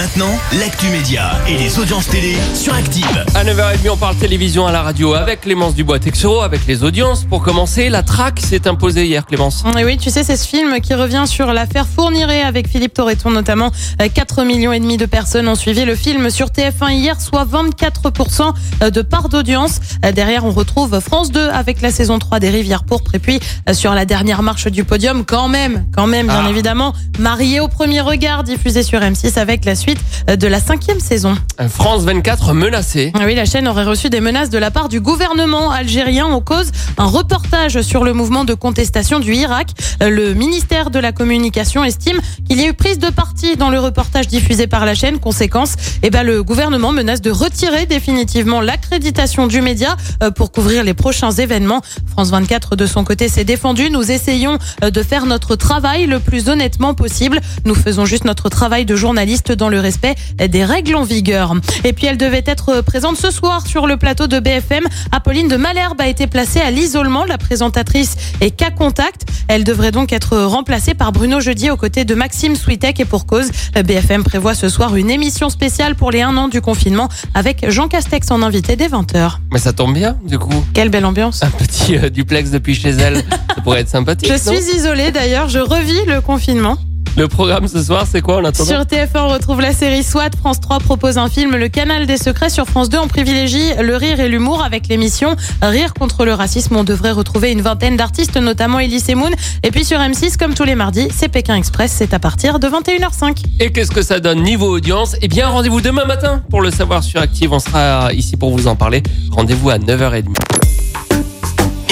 Maintenant, l'actu média et les audiences télé sur Active. À 9h30, on parle télévision à la radio avec Clémence Dubois-Texero, avec les audiences. Pour commencer, la traque s'est imposée hier, Clémence. Et oui, tu sais, c'est ce film qui revient sur l'affaire Fourniret avec Philippe Torreton notamment. 4 millions et demi de personnes ont suivi le film sur TF1 hier, soit 24% de part d'audience. Derrière, on retrouve France 2 avec la saison 3 des Rivières Pourpres. Et puis, sur la dernière marche du podium, quand même, quand même, bien Ah. évidemment, Marié au premier regard, diffusé sur M6 avec la suite de la cinquième saison. France 24 menacée. Ah Oui, la chaîne aurait reçu des menaces de la part du gouvernement algérien en cause un reportage sur le mouvement de contestation du Irak. Le ministère de la Communication estime qu'il y a eu prise de parti dans le reportage diffusé par la chaîne. Conséquence, eh ben, le gouvernement menace de retirer définitivement l'accréditation du média euh, pour couvrir les prochains événements. France 24, de son côté, s'est défendu. Nous essayons euh, de faire notre travail le plus honnêtement possible. Nous faisons juste notre travail de journaliste dans le respect des règles en vigueur. Et puis elle devait être présente ce soir sur le plateau de BFM. Apolline de Malherbe a été placée à l'isolement. La présentatrice est cas contact. Elle devrait donc être remplacée par Bruno Jeudi aux côtés de Maxime Switek et pour cause. BFM prévoit ce soir une émission spéciale pour les un an du confinement avec Jean Castex en invité dès 20h. Mais ça tombe bien, du coup. Quelle belle ambiance. Un petit euh, duplex depuis chez elle. ça pourrait être sympathique. Je suis isolée d'ailleurs, je revis le confinement. Le programme ce soir, c'est quoi en attendant Sur TF1, on retrouve la série SWAT. France 3 propose un film, Le Canal des Secrets. Sur France 2, on privilégie le rire et l'humour avec l'émission Rire contre le racisme. On devrait retrouver une vingtaine d'artistes, notamment Elise Moon. Et puis sur M6, comme tous les mardis, c'est Pékin Express. C'est à partir de 21h05. Et qu'est-ce que ça donne niveau audience? Eh bien, rendez-vous demain matin pour le savoir sur Active. On sera ici pour vous en parler. Rendez-vous à 9h30.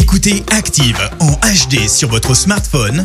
Écoutez Active en HD sur votre smartphone,